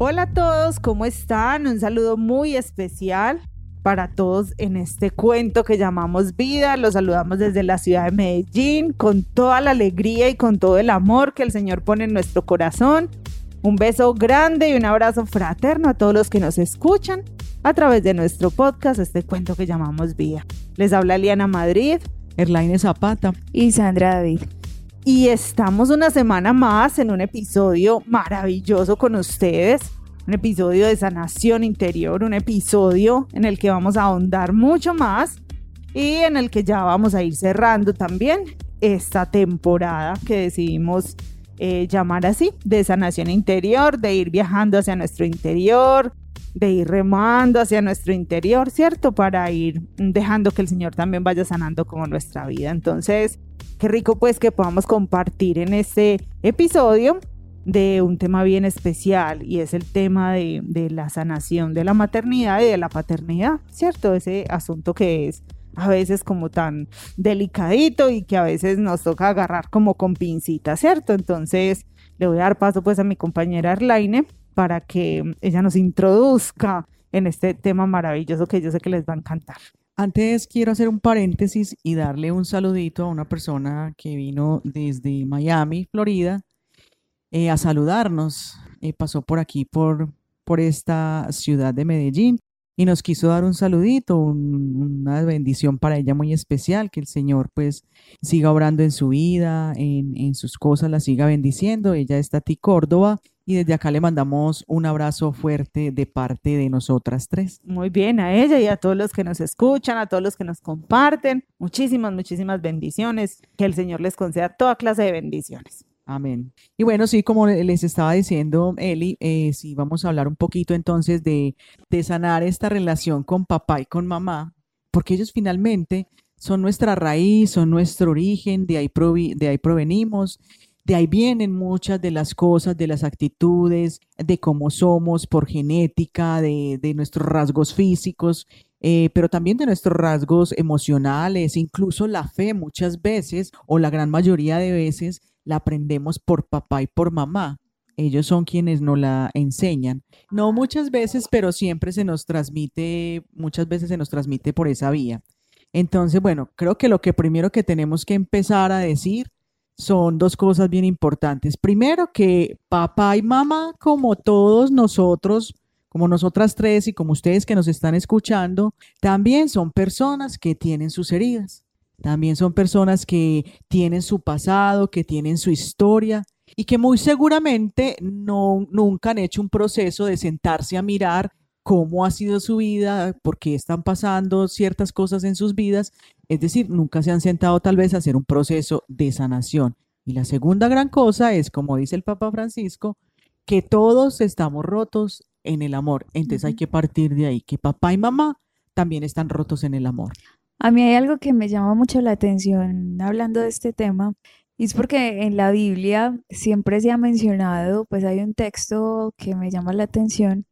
Hola a todos, ¿cómo están? Un saludo muy especial para todos en este cuento que llamamos vida. Los saludamos desde la ciudad de Medellín con toda la alegría y con todo el amor que el Señor pone en nuestro corazón. Un beso grande y un abrazo fraterno a todos los que nos escuchan a través de nuestro podcast, este cuento que llamamos vida. Les habla Liana Madrid, Erlaine Zapata y Sandra David. Y estamos una semana más en un episodio maravilloso con ustedes, un episodio de sanación interior, un episodio en el que vamos a ahondar mucho más y en el que ya vamos a ir cerrando también esta temporada que decidimos eh, llamar así, de sanación interior, de ir viajando hacia nuestro interior, de ir remando hacia nuestro interior, ¿cierto? Para ir dejando que el Señor también vaya sanando como nuestra vida. Entonces, qué rico pues que podamos compartir en este episodio de un tema bien especial y es el tema de, la sanación de la maternidad y de la paternidad, ¿cierto? Ese asunto que es a veces como tan delicadito y que a veces nos toca agarrar como con pincita, ¿cierto? Entonces le voy a dar paso pues a mi compañera Arlaine para que ella nos introduzca en este tema maravilloso que yo sé que les va a encantar. Antes quiero hacer un paréntesis y darle un saludito a una persona que vino desde Miami, Florida, eh, a saludarnos. Eh, pasó por aquí, por, por esta ciudad de Medellín y nos quiso dar un saludito, una bendición para ella muy especial, que el Señor pues siga obrando en su vida, en, en sus cosas, la siga bendiciendo. Ella está ti Córdoba y desde acá le mandamos un abrazo fuerte de parte de nosotras tres. Muy bien, a ella y a todos los que nos escuchan, a todos los que nos comparten. Muchísimas, muchísimas bendiciones. Que el Señor les conceda toda clase de bendiciones. Amén. Y bueno, sí, como les estaba diciendo Eli, eh, sí, vamos a hablar un poquito entonces de, de sanar esta relación con papá y con mamá, porque ellos finalmente son nuestra raíz, son nuestro origen, de ahí, de ahí provenimos, de ahí vienen muchas de las cosas, de las actitudes, de cómo somos por genética, de, de nuestros rasgos físicos, eh, pero también de nuestros rasgos emocionales, incluso la fe muchas veces o la gran mayoría de veces la aprendemos por papá y por mamá. Ellos son quienes nos la enseñan. No muchas veces, pero siempre se nos transmite, muchas veces se nos transmite por esa vía. Entonces, bueno, creo que lo que primero que tenemos que empezar a decir son dos cosas bien importantes. Primero, que papá y mamá, como todos nosotros, como nosotras tres y como ustedes que nos están escuchando, también son personas que tienen sus heridas. También son personas que tienen su pasado, que tienen su historia y que muy seguramente no, nunca han hecho un proceso de sentarse a mirar cómo ha sido su vida, por qué están pasando ciertas cosas en sus vidas. Es decir, nunca se han sentado tal vez a hacer un proceso de sanación. Y la segunda gran cosa es, como dice el Papa Francisco, que todos estamos rotos en el amor. Entonces hay que partir de ahí, que papá y mamá también están rotos en el amor. A mí hay algo que me llama mucho la atención hablando de este tema, y es porque en la Biblia siempre se ha mencionado, pues hay un texto que me llama la atención,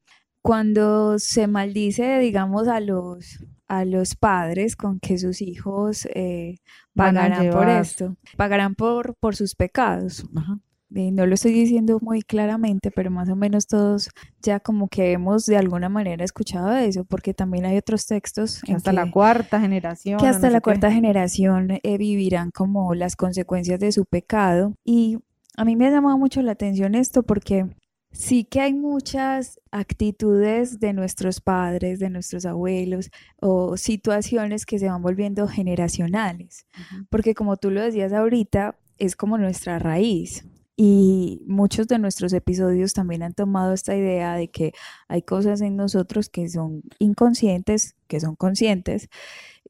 cuando se maldice, digamos, a los, a los padres con que sus hijos eh, pagarán por esto, pagarán por, por sus pecados. Ajá no lo estoy diciendo muy claramente, pero más o menos todos ya como que hemos de alguna manera escuchado eso, porque también hay otros textos. Que hasta la cuarta generación. Que hasta la cuarta generación eh, vivirán como las consecuencias de su pecado. Y a mí me ha llamado mucho la atención esto porque sí que hay muchas actitudes de nuestros padres, de nuestros abuelos o situaciones que se van volviendo generacionales, porque como tú lo decías ahorita, es como nuestra raíz. Y muchos de nuestros episodios también han tomado esta idea de que hay cosas en nosotros que son inconscientes, que son conscientes,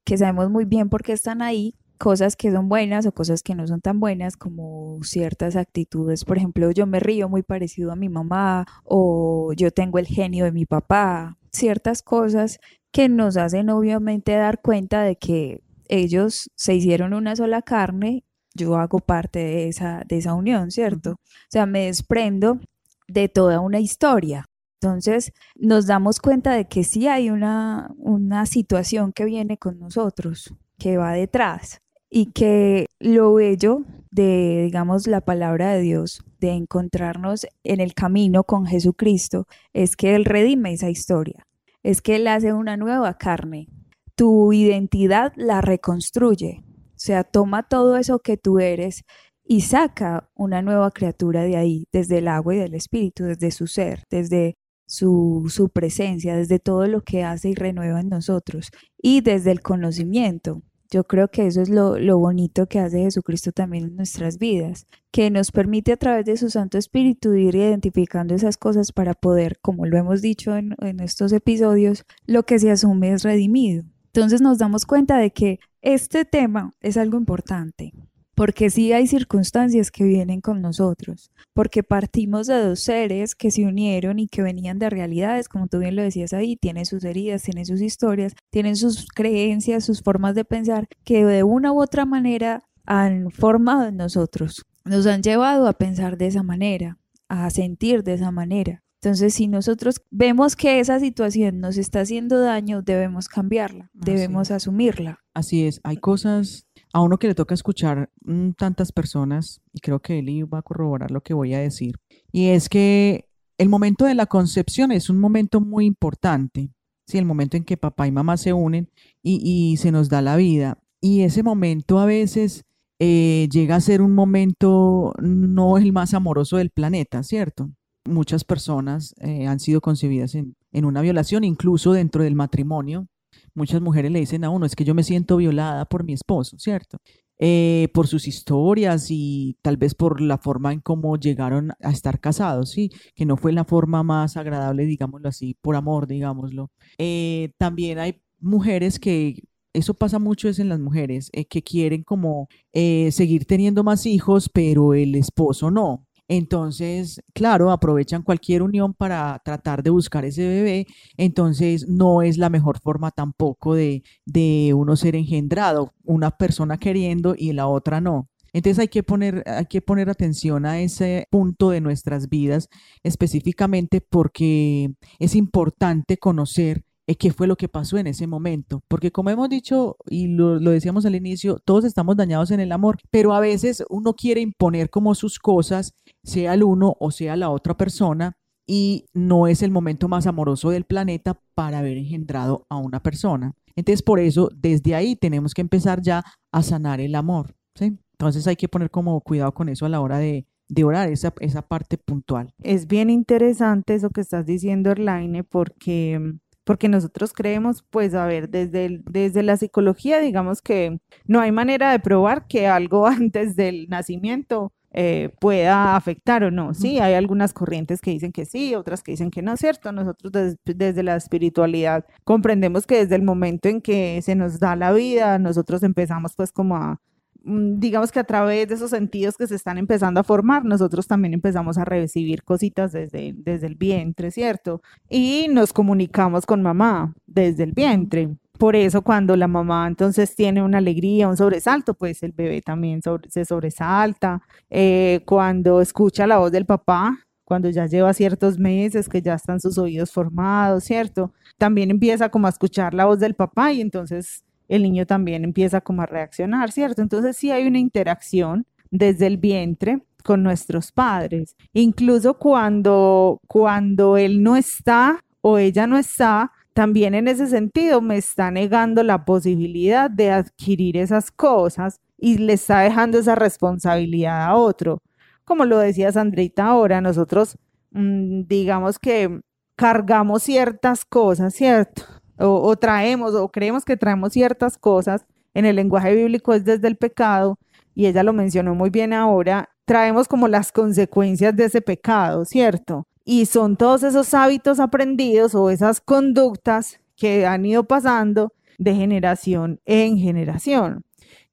que sabemos muy bien por qué están ahí, cosas que son buenas o cosas que no son tan buenas, como ciertas actitudes. Por ejemplo, yo me río muy parecido a mi mamá o yo tengo el genio de mi papá, ciertas cosas que nos hacen obviamente dar cuenta de que ellos se hicieron una sola carne yo hago parte de esa, de esa unión, ¿cierto? O sea, me desprendo de toda una historia. Entonces, nos damos cuenta de que sí hay una, una situación que viene con nosotros, que va detrás. Y que lo bello de, digamos, la palabra de Dios, de encontrarnos en el camino con Jesucristo, es que Él redime esa historia, es que Él hace una nueva carne, tu identidad la reconstruye, o sea, toma todo eso que tú eres y saca una nueva criatura de ahí, desde el agua y del espíritu, desde su ser, desde su, su, presencia, desde todo lo que hace y renueva en nosotros y desde el conocimiento. Yo creo que eso es lo, lo, bonito que hace Jesucristo también en nuestras vidas, que nos permite a través de su Santo Espíritu ir identificando esas cosas para poder, como lo hemos dicho en, en estos episodios, lo que se asume es redimido. Entonces nos damos cuenta de que este tema es algo importante, porque sí hay circunstancias que vienen con nosotros, porque partimos de dos seres que se unieron y que venían de realidades, como tú bien lo decías ahí, tienen sus heridas, tienen sus historias, tienen sus creencias, sus formas de pensar, que de una u otra manera han formado en nosotros, nos han llevado a pensar de esa manera, a sentir de esa manera. Entonces, si nosotros vemos que esa situación nos está haciendo daño, debemos cambiarla, debemos asumirla. Así es, hay cosas a uno que le toca escuchar mm, tantas personas, y creo que Eli va a corroborar lo que voy a decir, y es que el momento de la concepción es un momento muy importante, ¿sí? el momento en que papá y mamá se unen y, se nos da la vida. Y ese momento a veces eh, llega a ser un momento no el más amoroso del planeta, ¿cierto? Muchas personas eh, han sido concebidas en, en una violación, incluso dentro del matrimonio, muchas mujeres le dicen a uno, es que yo me siento violada por mi esposo, ¿cierto? Eh, por sus historias y tal vez por la forma en cómo llegaron a estar casados, ¿sí? Que no fue la forma más agradable, digámoslo así, por amor, digámoslo. Eh, también hay mujeres que eso pasa mucho es en las mujeres, eh, que quieren como seguir teniendo más hijos, pero el esposo no. Entonces, claro, aprovechan cualquier unión para tratar de buscar ese bebé. Entonces, no es la mejor forma tampoco de, de uno ser engendrado, una persona queriendo y la otra no. Entonces hay que, poner, hay que poner atención a ese punto de nuestras vidas específicamente porque es importante conocer qué fue lo que pasó en ese momento. Porque como hemos dicho y lo, lo, decíamos al inicio, todos estamos dañados en el amor, pero a veces uno quiere imponer como sus cosas sea el uno o sea la otra persona, y no es el momento más amoroso del planeta para haber engendrado a una persona. Entonces, por eso, desde ahí tenemos que empezar ya a sanar el amor. ¿sí? Entonces hay que poner como cuidado con eso a la hora de, de orar, esa, esa parte puntual. Es bien interesante eso que estás diciendo, Erlaine, porque porque nosotros creemos, pues, a ver, desde, desde la psicología, digamos que no hay manera de probar que algo antes del nacimiento eh, pueda afectar o no. Sí, hay algunas corrientes que dicen que sí, otras que dicen que no, ¿cierto? Nosotros desde la espiritualidad comprendemos que desde el momento en que se nos da la vida, nosotros empezamos pues como a, digamos que a través de esos sentidos que se están empezando a formar, nosotros también empezamos a recibir cositas desde, desde el vientre, ¿cierto? Y nos comunicamos con mamá desde el vientre. Por eso cuando la mamá entonces tiene una alegría, un sobresalto, pues el bebé también se sobresalta. Eh, cuando escucha la voz del papá, cuando ya lleva ciertos meses, que ya están sus oídos formados, ¿cierto? También empieza como a escuchar la voz del papá y entonces el niño también empieza como a reaccionar, ¿cierto? Entonces sí hay una interacción desde el vientre con nuestros padres. Incluso cuando, cuando él no está o ella no está, también en ese sentido me está negando la posibilidad de adquirir esas cosas y le está dejando esa responsabilidad a otro. Como lo decía Sandrita ahora, nosotros mm, digamos que cargamos ciertas cosas, ¿cierto? O, traemos o creemos que traemos ciertas cosas. En el lenguaje bíblico es desde el pecado y ella lo mencionó muy bien ahora, traemos como las consecuencias de ese pecado, ¿cierto? Y son todos esos hábitos aprendidos o esas conductas que han ido pasando de generación en generación.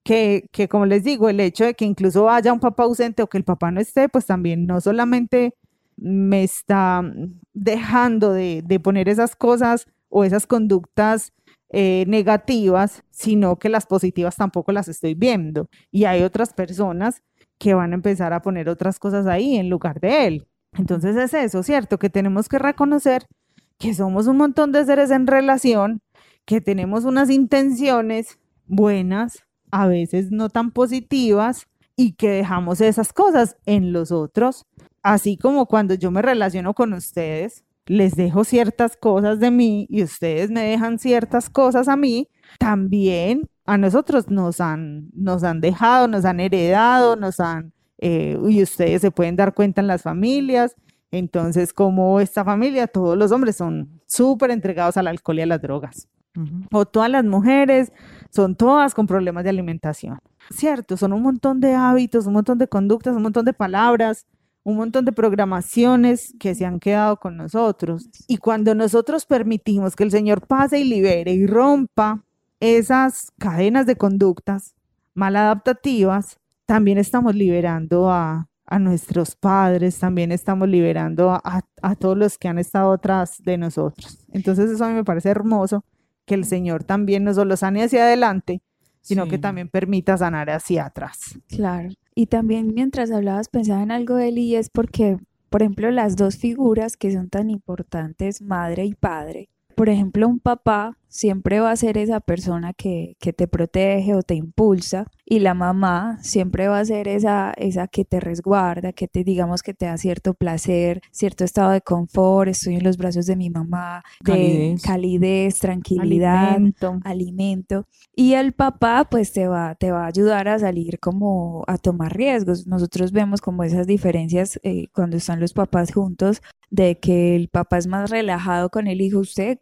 Que, que, como les digo, el hecho de que incluso haya un papá ausente o que el papá no esté, pues también no solamente me está dejando de, de poner esas cosas o esas conductas eh, negativas, sino que las positivas tampoco las estoy viendo. Y hay otras personas que van a empezar a poner otras cosas ahí en lugar de él. Entonces es eso, ¿cierto? Que tenemos que reconocer que somos un montón de seres en relación, que tenemos unas intenciones buenas, a veces no tan positivas y que dejamos esas cosas en los otros. Así como cuando yo me relaciono con ustedes, les dejo ciertas cosas de mí y ustedes me dejan ciertas cosas a mí, también a nosotros nos han, nos han dejado, nos han heredado, nos han, eh, y ustedes se pueden dar cuenta en las familias. Entonces, como esta familia, todos los hombres son súper entregados al alcohol y a las drogas. O todas las mujeres son todas con problemas de alimentación. Cierto, son un montón de hábitos, un montón de conductas, un montón de palabras, un montón de programaciones que se han quedado con nosotros. Y cuando nosotros permitimos que el Señor pase y libere y rompa esas cadenas de conductas maladaptativas, también estamos liberando a, nuestros padres, también estamos liberando a, a, todos los que han estado atrás de nosotros. Entonces eso a mí me parece hermoso, que el Señor también no solo sane hacia adelante, sino que también permita sanar hacia atrás. Claro. Y también mientras hablabas pensaba en algo de él y es porque, por ejemplo, las dos figuras que son tan importantes, madre y padre, por ejemplo, un papá siempre va a ser esa persona que, que, te protege o te impulsa y la mamá siempre va a ser esa, esa que te resguarda, que te digamos que te da cierto placer, cierto estado de confort, estoy en los brazos de mi mamá, calidez, de calidez tranquilidad, alimento. Y el papá pues te va, te va a ayudar a salir como a tomar riesgos. Nosotros vemos como esas diferencias eh, cuando están los papás juntos de que el papá es más relajado con el hijo. Usted,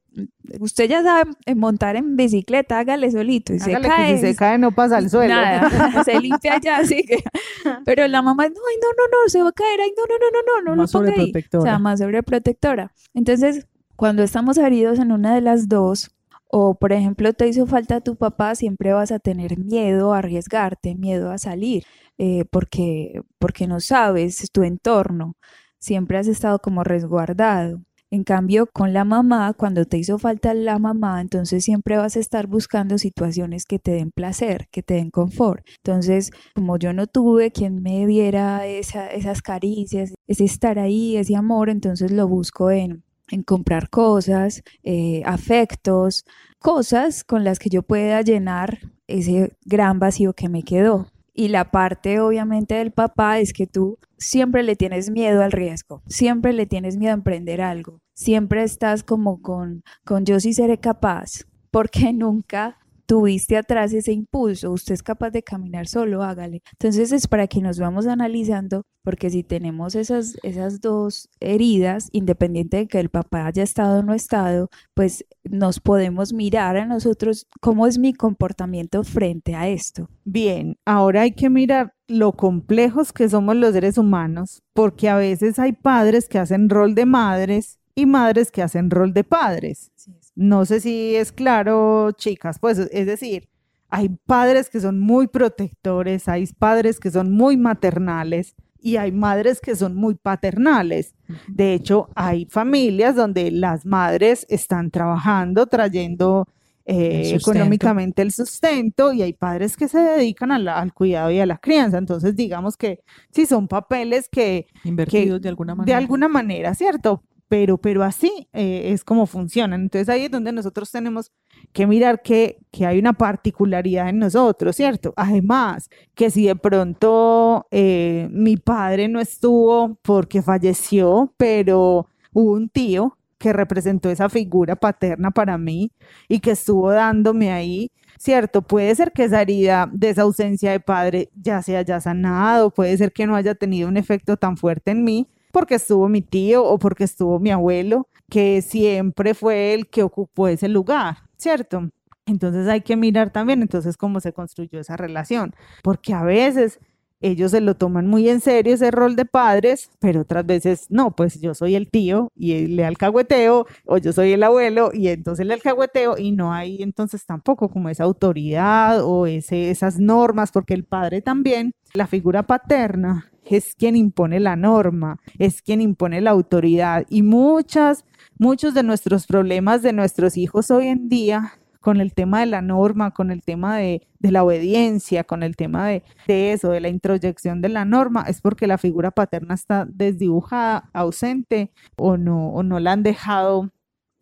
usted ya sabe montar en bicicleta, hágale solito. Y se cae. si se cae no pasa al suelo. Nada, se limpia ya, así que. Pero la mamá, no, ay, no, no, no, se va a caer, ay, no, no, no, no, no, no, más sobreprotectora. O sea, más sobreprotectora. Entonces, cuando estamos heridos en una de las dos, o por ejemplo te hizo falta tu papá, siempre vas a tener miedo a arriesgarte, miedo a salir, eh, porque, porque no sabes tu entorno siempre has estado como resguardado. En cambio, con la mamá, cuando te hizo falta la mamá, entonces siempre vas a estar buscando situaciones que te den placer, que te den confort. Entonces, como yo no tuve quien me diera esas caricias, ese estar ahí, ese amor, entonces lo busco en, en comprar cosas, eh, afectos, cosas con las que yo pueda llenar ese gran vacío que me quedó. Y la parte obviamente del papá es que tú siempre le tienes miedo al riesgo, siempre le tienes miedo a emprender algo, siempre estás como con, con yo sí seré capaz, porque nunca tuviste atrás ese impulso, usted es capaz de caminar solo, hágale. Entonces es para que nos vamos analizando, porque si tenemos esas, esas dos heridas, independiente de que el papá haya estado o no estado, pues nos podemos mirar a nosotros cómo es mi comportamiento frente a esto. Bien, ahora hay que mirar lo complejos que somos los seres humanos, porque a veces hay padres que hacen rol de madres y madres que hacen rol de padres. No sé si es claro, chicas, pues es decir, hay padres que son muy protectores, hay padres que son muy maternales y hay madres que son muy paternales. De hecho, hay familias donde las madres están trabajando, trayendo eh, económicamente el sustento y hay padres que se dedican al cuidado y a la crianza. Entonces, digamos que sí son papeles que... Invertidos de alguna manera. De alguna manera, ¿cierto? Pero, pero así eh, es como funcionan. Entonces ahí es donde nosotros tenemos que mirar que, que, hay una particularidad en nosotros, ¿cierto? Además, que si de pronto eh, mi padre no estuvo porque falleció, pero hubo un tío que representó esa figura paterna para mí y que estuvo dándome ahí, ¿cierto? Puede ser que esa herida de esa ausencia de padre ya se haya sanado, puede ser que no haya tenido un efecto tan fuerte en mí, porque estuvo mi tío o porque estuvo mi abuelo, que siempre fue el que ocupó ese lugar, ¿cierto? Entonces hay que mirar también entonces cómo se construyó esa relación, porque a veces ellos se lo toman muy en serio ese rol de padres, pero otras veces no, pues yo soy el tío y le alcahueteo, o yo soy el abuelo y entonces le alcahueteo y no hay entonces tampoco como esa autoridad o ese, esas normas, porque el padre también, la figura paterna, es quien impone la norma, es quien impone la autoridad y muchas, muchos de nuestros problemas de nuestros hijos hoy en día con el tema de la norma, con el tema de, la obediencia, con el tema de, de, eso, de la introyección de la norma, es porque la figura paterna está desdibujada, ausente o no, o no la han dejado,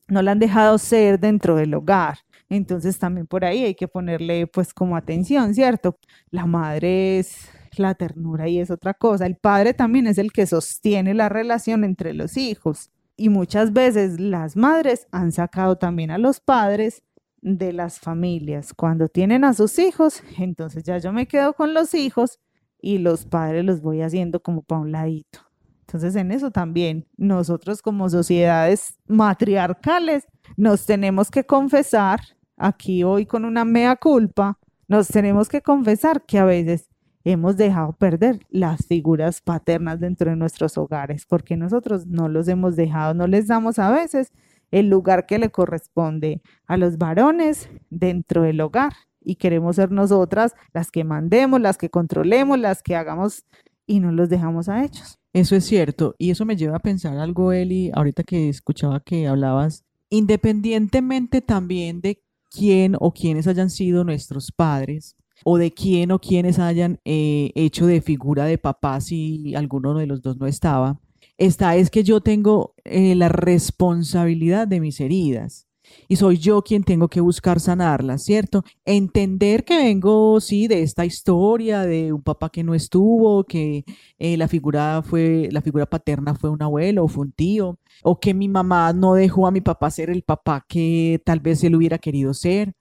no la han dejado ser dentro del hogar. Entonces también por ahí hay que ponerle pues como atención, ¿cierto? La madre es la ternura y es otra cosa. El padre también es el que sostiene la relación entre los hijos. Y muchas veces las madres han sacado también a los padres de las familias. Cuando tienen a sus hijos, entonces ya yo me quedo con los hijos y los padres los voy haciendo como para un ladito. Entonces en eso también nosotros como sociedades matriarcales nos tenemos que confesar aquí hoy con una mea culpa, nos tenemos que confesar que a veces hemos dejado perder las figuras paternas dentro de nuestros hogares, porque nosotros no los hemos dejado, no les damos a veces el lugar que le corresponde a los varones dentro del hogar y queremos ser nosotras las que mandemos, las que controlemos, las que hagamos y no los dejamos a ellos. Eso es cierto y eso me lleva a pensar algo, Eli, ahorita que escuchaba que hablabas, independientemente también de quién o quiénes hayan sido nuestros padres o de quién o quiénes hayan eh, hecho de figura de papá si alguno de los dos no estaba. Esta es que yo tengo eh, la responsabilidad de mis heridas y soy yo quien tengo que buscar sanarlas, ¿cierto? Entender que vengo, sí, de esta historia de un papá que no estuvo, que eh, la figura fue, la figura paterna fue un abuelo o fue un tío, o que mi mamá no dejó a mi papá ser el papá que tal vez él hubiera querido ser,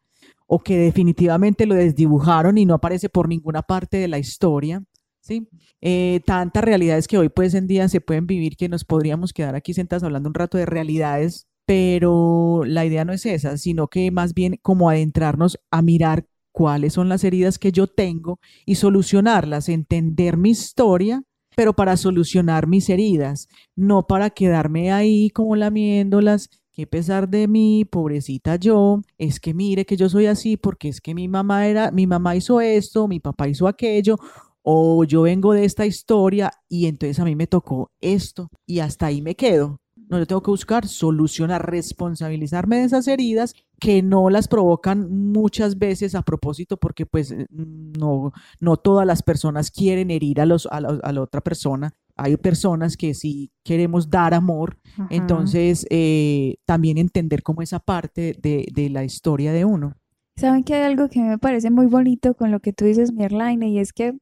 o que definitivamente lo desdibujaron y no aparece por ninguna parte de la historia. ¿sí? Eh, tantas realidades que hoy pues en día se pueden vivir que nos podríamos quedar aquí sentados hablando un rato de realidades pero la idea no es esa, sino que más bien como adentrarnos a mirar cuáles son las heridas que yo tengo y solucionarlas, entender mi historia, pero para solucionar mis heridas, no para quedarme ahí como lamiéndolas, que pesar de mí, pobrecita yo, es que mire que yo soy así porque es que mi mamá era, mi mamá hizo esto, mi papá hizo aquello, o yo vengo de esta historia y entonces a mí me tocó esto y hasta ahí me quedo. No, yo tengo que buscar solucionar, responsabilizarme de esas heridas que no las provocan muchas veces a propósito porque pues no, no todas las personas quieren herir a, los, a, la, otra persona. Hay personas que sí queremos dar amor, entonces eh, también entender como esa parte de, de, la historia de uno. Saben que hay algo que me parece muy bonito con lo que tú dices, Mirlaine, y es que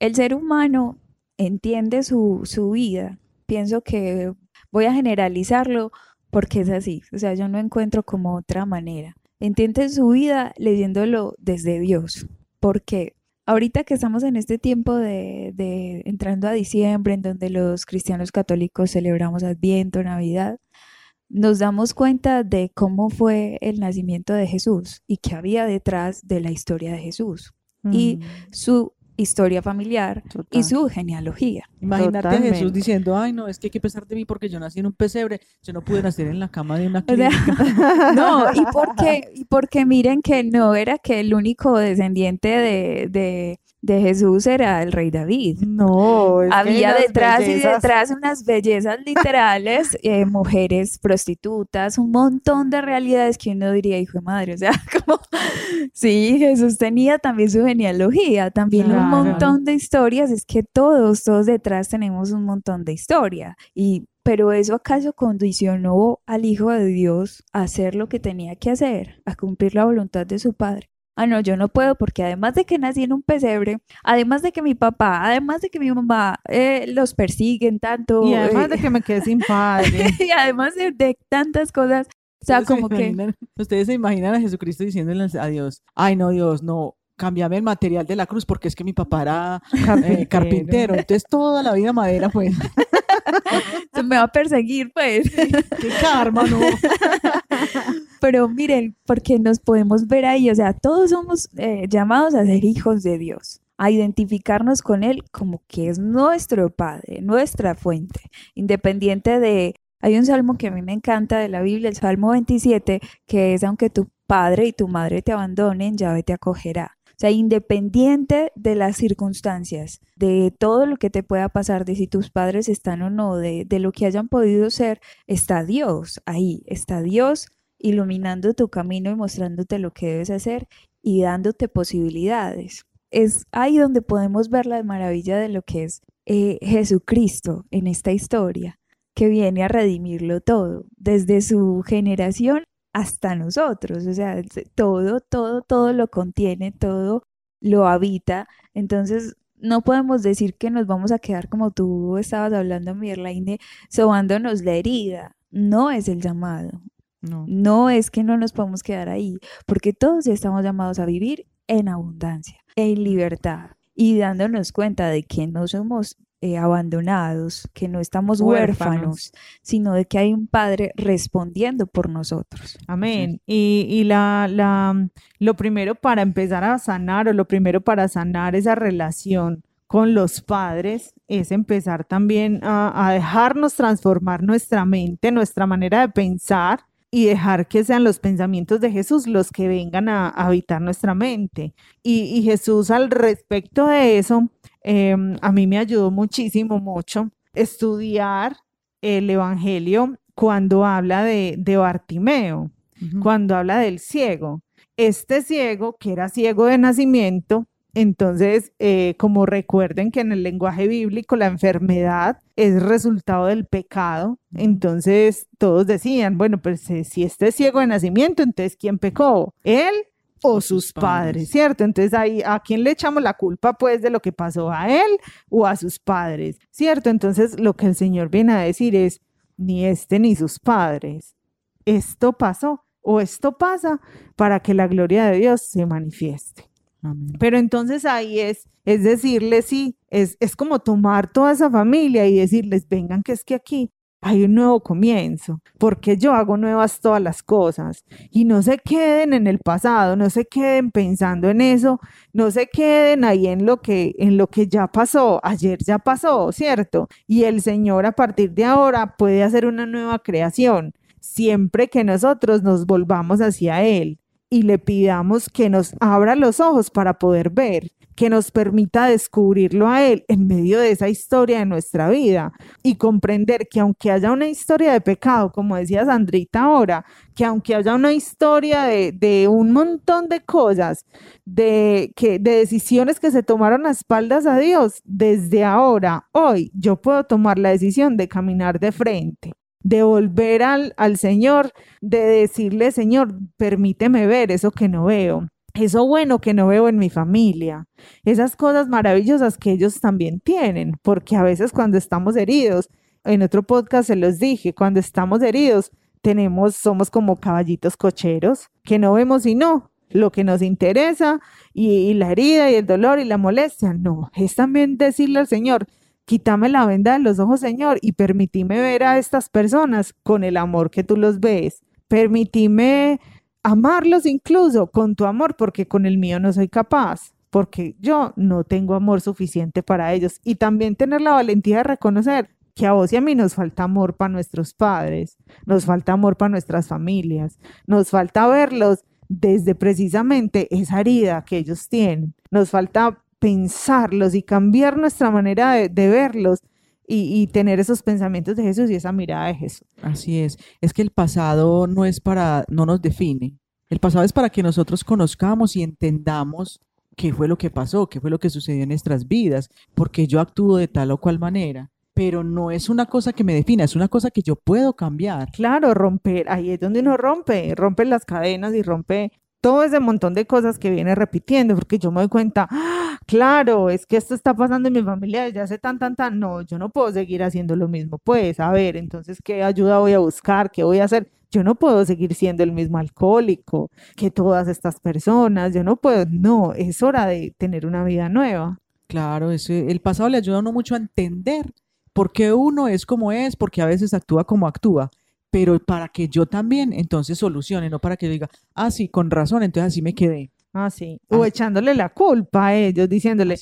el ser humano entiende su, su vida. Pienso que Voy a generalizarlo porque es así, o sea, yo no encuentro como otra manera. Entiende su vida leyéndolo desde Dios, porque ahorita que estamos en este tiempo de, de, entrando a diciembre, en donde los cristianos católicos celebramos Adviento, Navidad, nos damos cuenta de cómo fue el nacimiento de Jesús y qué había detrás de la historia de Jesús. Y mm. su historia familiar y su genealogía. Imagínate a Jesús diciendo, ay, no, es que hay que pesar de mí porque yo nací en un pesebre, yo no pude nacer en la cama de una clínica. no, y porque, y porque miren que no era que el único descendiente de, de de Jesús era el rey David. No, había detrás y detrás unas bellezas literales, eh, mujeres prostitutas, un montón de realidades que uno diría, hijo de madre, o sea, como, sí, Jesús tenía también su genealogía, también un montón de historias, es que todos, todos detrás tenemos un montón de historia y pero eso acaso condicionó al Hijo de Dios a hacer lo que tenía que hacer, a cumplir la voluntad de su Padre ah, no, yo no puedo porque además de que nací en un pesebre, además de que mi papá, además de que mi mamá eh, los persiguen tanto. Y además de eh, que me quedé sin padre. y además de, tantas cosas. O sea, como que... Ustedes se imaginan a Jesucristo diciéndole a Dios, ay no, Dios, no, cambiame el material de la cruz porque es que mi papá era eh, carpintero. Entonces toda la vida madera, pues. Se me va a perseguir, pues. Qué karma, ¿no? Pero miren, porque nos podemos ver ahí, o sea, todos somos eh, llamados a ser hijos de Dios a identificarnos con Él como que es nuestro Padre, nuestra fuente, independiente de... Hay un salmo que a mí me encanta de la Biblia, el Salmo 27, que es, aunque tu padre y tu madre te abandonen, Yahvé te acogerá. O sea, independiente de las circunstancias, de todo lo que te pueda pasar, de si tus padres están o no, de, de lo que hayan podido ser, está Dios ahí, está Dios iluminando tu camino y mostrándote lo que debes hacer y dándote posibilidades. Es ahí donde podemos ver la maravilla de lo que es eh, Jesucristo en esta historia, que viene a redimirlo todo, desde su generación hasta nosotros, o sea, todo, todo, todo lo contiene, todo lo habita. Entonces, no podemos decir que nos vamos a quedar como tú estabas hablando, Mirlaine, sobándonos la herida. No es el llamado. No. no es que no nos podemos quedar ahí, porque todos estamos llamados a vivir en abundancia, en libertad y dándonos cuenta de que no somos eh, abandonados, que no estamos huérfanos. sino de que hay un Padre respondiendo por nosotros. Amén. Y, y la, la, lo primero para empezar a sanar o lo primero para sanar esa relación con los padres es empezar también a, a dejarnos transformar nuestra mente, nuestra manera de pensar y dejar que sean los pensamientos de Jesús los que vengan a, habitar nuestra mente. Y, Jesús al respecto de eso, em, a mí me ayudó muchísimo, mucho, estudiar el Evangelio cuando habla de, de Bartimeo, cuando habla del ciego. Este ciego, que era ciego de nacimiento, entonces, eh, como recuerden que en el lenguaje bíblico la enfermedad es resultado del pecado, entonces todos decían, bueno, pues eh, si este es ciego de nacimiento, entonces ¿quién pecó? ¿Él o sus padres, ¿cierto? Entonces ahí, ¿a quién le echamos la culpa pues de lo que pasó a él o a sus padres, ¿cierto? Entonces lo que el Señor viene a decir es, ni este ni sus padres, esto pasó o esto pasa para que la gloria de Dios se manifieste. Pero entonces ahí es, es decirles, sí, es, es como tomar toda esa familia y decirles, vengan, que es que aquí hay un nuevo comienzo, porque yo hago nuevas todas las cosas y no se queden en el pasado, no se queden pensando en eso, no se queden ahí en lo que en lo que ya pasó, ayer ya pasó, ¿cierto? Y el Señor a partir de ahora puede hacer una nueva creación, siempre que nosotros nos volvamos hacia él y le pidamos que nos abra los ojos para poder ver, que nos permita descubrirlo a Él en medio de esa historia de nuestra vida y comprender que aunque haya una historia de pecado, como decía Sandrita ahora, que aunque haya una historia de, de un montón de cosas, de, que, de decisiones que se tomaron a espaldas a Dios, desde ahora, hoy, yo puedo tomar la decisión de caminar de frente de volver al, al Señor, de decirle, Señor, permíteme ver eso que no veo, eso bueno que no veo en mi familia, esas cosas maravillosas que ellos también tienen, porque a veces cuando estamos heridos, en otro podcast se los dije, cuando estamos heridos, tenemos, somos como caballitos cocheros, que no vemos sino lo que nos interesa y, y la herida y el dolor y la molestia. No, es también decirle al Señor, Quítame la venda de los ojos, Señor, y permitime ver a estas personas con el amor que tú los ves. Permitime amarlos incluso con tu amor, porque con el mío no soy capaz, porque yo no tengo amor suficiente para ellos. Y también tener la valentía de reconocer que a vos y a mí nos falta amor para nuestros padres, nos falta amor para nuestras familias, nos falta verlos desde precisamente esa herida que ellos tienen, nos falta pensarlos y cambiar nuestra manera de, verlos y, tener esos pensamientos de Jesús y esa mirada de Jesús. Así es. Es que el pasado no es para, no nos define. El pasado es para que nosotros conozcamos y entendamos qué fue lo que pasó, qué fue lo que sucedió en nuestras vidas, porque yo actúo de tal o cual manera. Pero no es una cosa que me defina, es una cosa que yo puedo cambiar. Claro, romper, ahí es donde uno rompe, rompe las cadenas y rompe todo ese montón de cosas que viene repitiendo, porque yo me doy cuenta, ¡Ah! Claro, es que esto está pasando en mi familia desde hace tan, tan, tan, no, yo no puedo seguir haciendo lo mismo, pues, a ver, entonces, ¿qué ayuda voy a buscar? ¿Qué voy a hacer? Yo no puedo seguir siendo el mismo alcohólico que todas estas personas, yo no puedo, no, es hora de tener una vida nueva. Claro, ese, el pasado le ayuda a mucho a entender por qué uno es como es, porque a veces actúa como actúa pero para que yo también entonces solucione, no para que diga, ah, sí, con razón, entonces así me quedé. Ah, sí. O ah. echándole la culpa a ellos, diciéndole,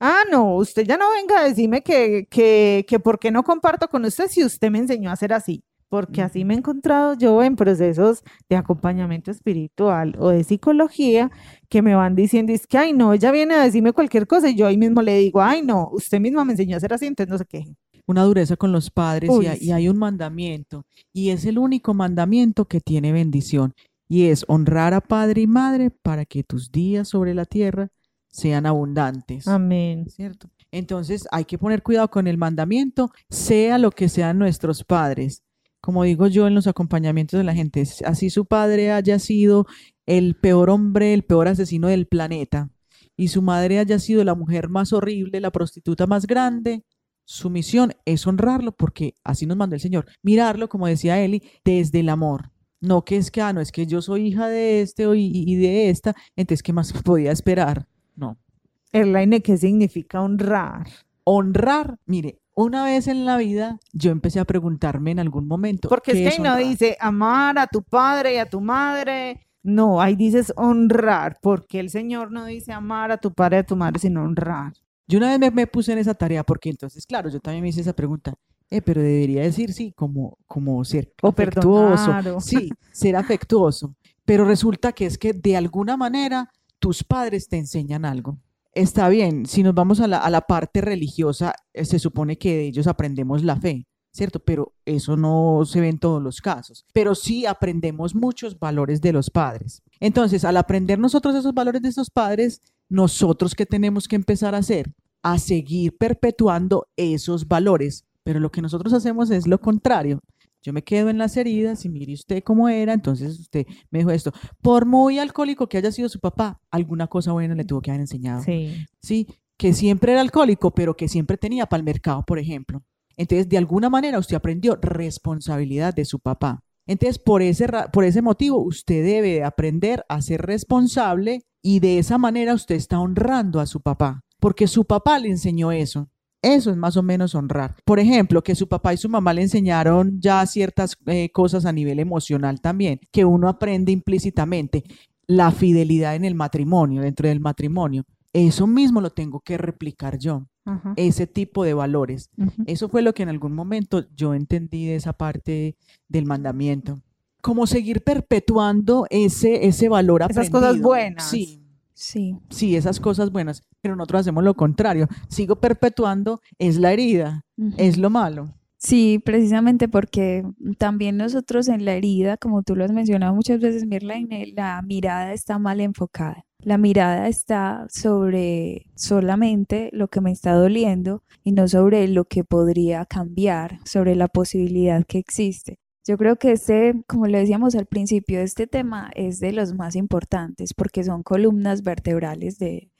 ah, ah, no, usted ya no venga a decirme que, que, que por qué no comparto con usted si usted me enseñó a hacer así. Porque así me he encontrado yo en procesos de acompañamiento espiritual o de psicología que me van diciendo, es que, ay, no, ella viene a decirme cualquier cosa y yo ahí mismo le digo, ay, no, usted misma me enseñó a hacer así, entonces no se queje una dureza con los padres y, hay un mandamiento. Y es el único mandamiento que tiene bendición. Y es honrar a padre y madre para que tus días sobre la tierra sean abundantes. Amén. ¿Cierto? Entonces hay que poner cuidado con el mandamiento, sea lo que sean nuestros padres. como digo yo en los acompañamientos de la gente, así su padre haya sido el peor hombre, el peor asesino del planeta, y su madre haya sido la mujer más horrible, la prostituta más grande, su misión es honrarlo porque así nos mandó el Señor. Mirarlo, como decía Eli, desde el amor. No que es que, ah, no, es que yo soy hija de este y, de esta, entonces, ¿qué más podía esperar? No. Erlaine, ¿qué significa honrar? Honrar, mire, una vez en la vida yo empecé a preguntarme en algún momento. Porque es que no dice amar a tu padre y a tu madre. No, ahí dices honrar, porque el Señor no dice amar a tu padre y a tu madre, sino honrar. Yo una vez me, puse en esa tarea porque entonces, claro, yo también me hice esa pregunta. Eh, pero debería decir sí, como, como ser afectuoso. Sí, ser afectuoso. Pero resulta que es que de alguna manera tus padres te enseñan algo. Está bien, si nos vamos a la, a la parte religiosa, eh, se supone que de ellos aprendemos la fe, ¿cierto? Pero eso no se ve en todos los casos. Pero sí aprendemos muchos valores de los padres. Entonces, al aprender nosotros esos valores de esos padres, nosotros qué tenemos que empezar a hacer? A seguir perpetuando esos valores. Pero lo que nosotros hacemos es lo contrario. Yo me quedo en las heridas y mire usted cómo era, entonces usted me dijo esto. Por muy alcohólico que haya sido su papá, alguna cosa buena le tuvo que haber enseñado. Sí. Sí, que siempre era alcohólico, pero que siempre tenía para el mercado, por ejemplo. Entonces, de alguna manera usted aprendió responsabilidad de su papá. Entonces, por ese, por ese motivo, usted debe aprender a ser responsable y de esa manera usted está honrando a su papá, porque su papá le enseñó eso. Eso es más o menos honrar. Por ejemplo, que su papá y su mamá le enseñaron ya ciertas eh, cosas a nivel emocional también, que uno aprende implícitamente. La fidelidad en el matrimonio, dentro del matrimonio. Eso mismo lo tengo que replicar yo. Ese tipo de valores. Eso fue lo que en algún momento yo entendí de esa parte del mandamiento como seguir perpetuando ese, ese valor aprendido. Esas cosas buenas. Sí. Sí. Sí, esas cosas buenas. Pero nosotros hacemos lo contrario. Sigo perpetuando, es la herida, es lo malo. Sí, precisamente porque también nosotros en la herida, como tú lo has mencionado muchas veces, Mirlaine, la mirada está mal enfocada. La mirada está sobre solamente lo que me está doliendo y no sobre lo que podría cambiar, sobre la posibilidad que existe. Yo creo que este, como le decíamos al principio, este tema es de los más importantes porque son columnas vertebrales de,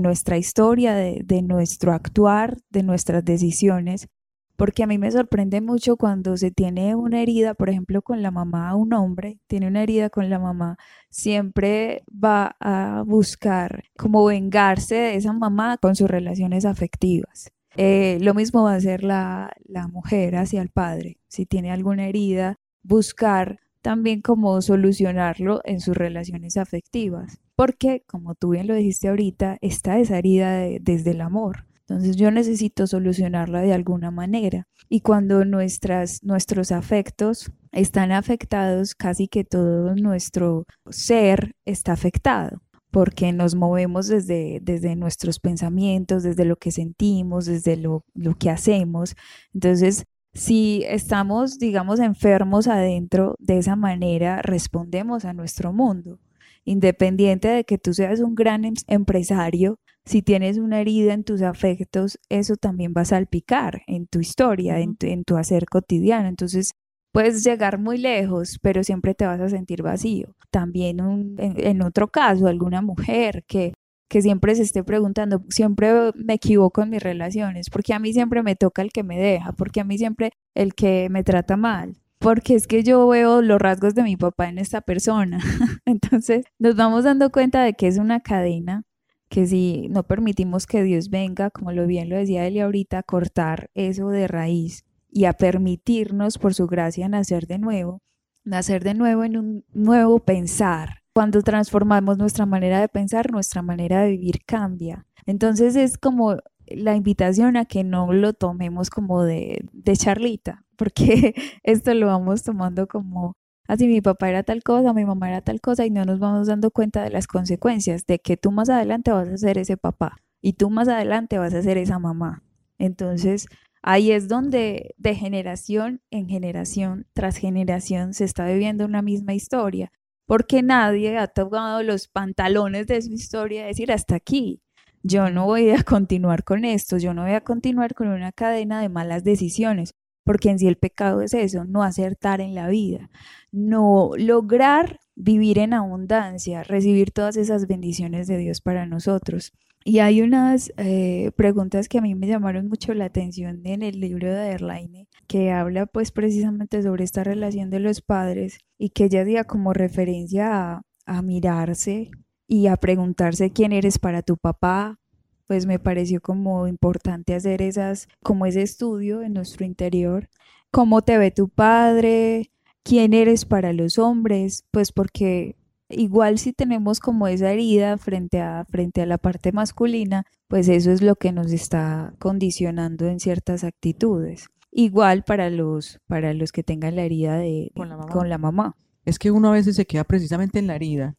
nuestra historia, de, de, nuestro actuar, de nuestras decisiones. Porque a mí me sorprende mucho cuando se tiene una herida, por ejemplo, con la mamá, un hombre tiene una herida con la mamá, siempre va a buscar como vengarse de esa mamá con sus relaciones afectivas. Eh, lo mismo va a hacer la, la mujer hacia el padre. Si tiene alguna herida, buscar también cómo solucionarlo en sus relaciones afectivas. Porque, como tú bien lo dijiste ahorita, está esa herida desde el amor. Entonces yo necesito solucionarla de alguna manera. Y cuando nuestras, nuestros afectos están afectados, casi que todo nuestro ser está afectado porque nos movemos desde, desde nuestros pensamientos, desde lo que sentimos, desde lo, que hacemos. Entonces, si estamos, digamos, enfermos adentro, de esa manera respondemos a nuestro mundo. Independiente de que tú seas un gran em, empresario, si tienes una herida en tus afectos, eso también va a salpicar en tu historia, en tu, en tu hacer cotidiano. Entonces, Puedes llegar muy lejos, pero siempre te vas a sentir vacío. También en, otro caso, alguna mujer que, que siempre se esté preguntando, siempre me equivoco en mis relaciones, porque a mí siempre me toca el que me deja, porque a mí siempre el que me trata mal, porque es que yo veo los rasgos de mi papá en esta persona. Entonces nos vamos dando cuenta de que es una cadena que si no permitimos que Dios venga, como lo bien lo decía él ahorita, cortar eso de raíz, y a permitirnos por su gracia nacer de nuevo, nacer de nuevo en un nuevo pensar. Cuando transformamos nuestra manera de pensar, nuestra manera de vivir cambia. Entonces es como la invitación a que no lo tomemos como de, de charlita, porque esto lo vamos tomando como, así mi papá era tal cosa, mi mamá era tal cosa, y no nos vamos dando cuenta de las consecuencias, de que tú más adelante vas a ser ese papá y tú más adelante vas a ser esa mamá. Entonces, Ahí es donde de generación en generación tras generación se está viviendo una misma historia, porque nadie ha tomado los pantalones de su historia y decir hasta aquí. Yo no voy a continuar con esto, yo no voy a continuar con una cadena de malas decisiones, porque en sí el pecado es eso, no acertar en la vida, no lograr vivir en abundancia, recibir todas esas bendiciones de Dios para nosotros. Y hay unas eh, preguntas que a mí me llamaron mucho la atención en el libro de Erlaine, que habla pues precisamente sobre esta relación de los padres y que ella diga como referencia a, a mirarse y a preguntarse quién eres para tu papá, pues me pareció como importante hacer esas, como ese estudio en nuestro interior. ¿Cómo te ve tu padre? ¿Quién eres para los hombres? Pues porque igual si tenemos como esa herida frente a, frente a la parte masculina, pues eso es lo que nos está condicionando en ciertas actitudes. Igual para los, para los que tengan la herida de, Con la mamá. con la mamá. Es que uno a veces se queda precisamente en la herida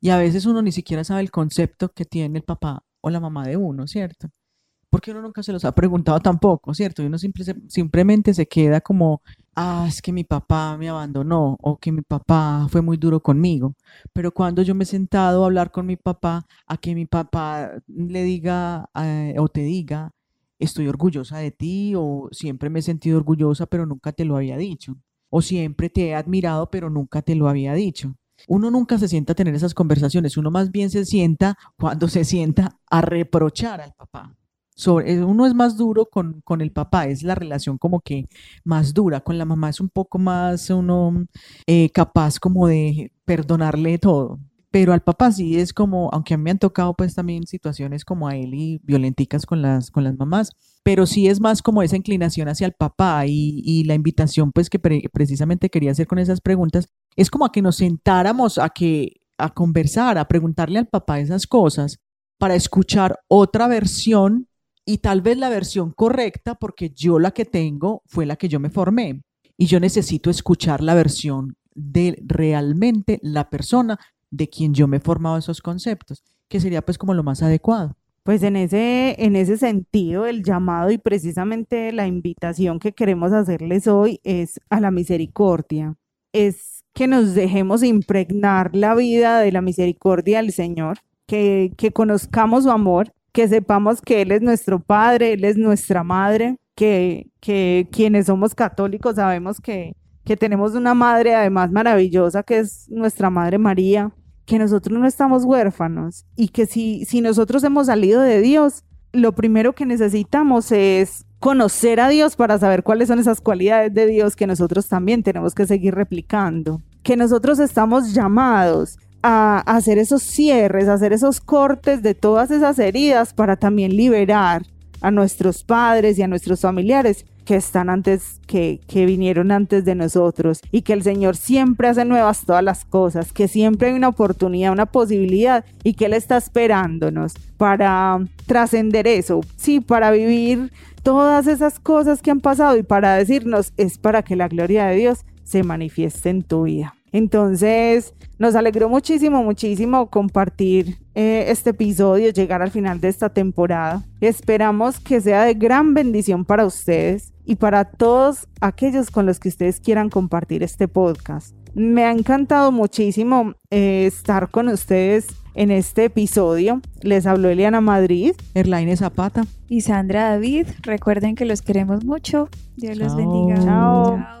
y a veces uno ni siquiera sabe el concepto que tiene el papá o la mamá de uno, ¿cierto? Porque uno nunca se los ha preguntado tampoco, ¿cierto? Y uno simplemente se queda como, ah, es que mi papá me abandonó o que mi papá fue muy duro conmigo. Pero cuando yo me he sentado a hablar con mi papá, a que mi papá le diga eh, o te diga, estoy orgullosa de ti o siempre me he sentido orgullosa, pero nunca te lo había dicho. O siempre te he admirado, pero nunca te lo había dicho. Uno nunca se sienta a tener esas conversaciones, uno más bien se sienta cuando se sienta a reprochar al papá. Sobre, eh, uno es más duro con, con el papá, es la relación como que más dura, con la mamá es un poco más uno eh, capaz como de perdonarle todo, pero al papá sí es como, aunque a mí me han tocado pues también situaciones como a él y violenticas con las, con las mamás, pero sí es más como esa inclinación hacia el papá y, y la invitación pues que pre- precisamente quería hacer con esas preguntas es como a que nos sentáramos a que a conversar, a preguntarle al papá esas cosas para escuchar otra versión y tal vez la versión correcta porque yo la que tengo fue la que yo me formé y yo necesito escuchar la versión de realmente la persona de quien yo me he formado esos conceptos, que sería pues como lo más adecuado. Pues en ese, en ese sentido, el llamado y precisamente la invitación que queremos hacerles hoy es a la misericordia. Es que nos dejemos impregnar la vida de la misericordia del Señor, que, que conozcamos su amor, que sepamos que Él es nuestro Padre, Él es nuestra Madre, que, que quienes somos católicos sabemos que, que tenemos una Madre además maravillosa, que es nuestra Madre María, que nosotros no estamos huérfanos y que si, si nosotros hemos salido de Dios, lo primero que necesitamos es conocer a Dios para saber cuáles son esas cualidades de Dios que nosotros también tenemos que seguir replicando. Que nosotros estamos llamados a hacer esos cierres, a hacer esos cortes de todas esas heridas para también liberar a nuestros padres y a nuestros familiares que están antes, que, que vinieron antes de nosotros y que el Señor siempre hace nuevas todas las cosas, que siempre hay una oportunidad, una posibilidad y que Él está esperándonos para trascender eso, sí, para vivir todas esas cosas que han pasado y para decirnos es para que la gloria de Dios se manifieste en tu vida. Entonces, nos alegró muchísimo, muchísimo compartir eh, este episodio, llegar al final de esta temporada. Esperamos que sea de gran bendición para ustedes y para todos aquellos con los que ustedes quieran compartir este podcast. Me ha encantado muchísimo eh, estar con ustedes en este episodio. Les habló Eliana Madrid. Erlaine Zapata. Y Sandra David, recuerden que los queremos mucho. Dios los bendiga. Chao. Chao.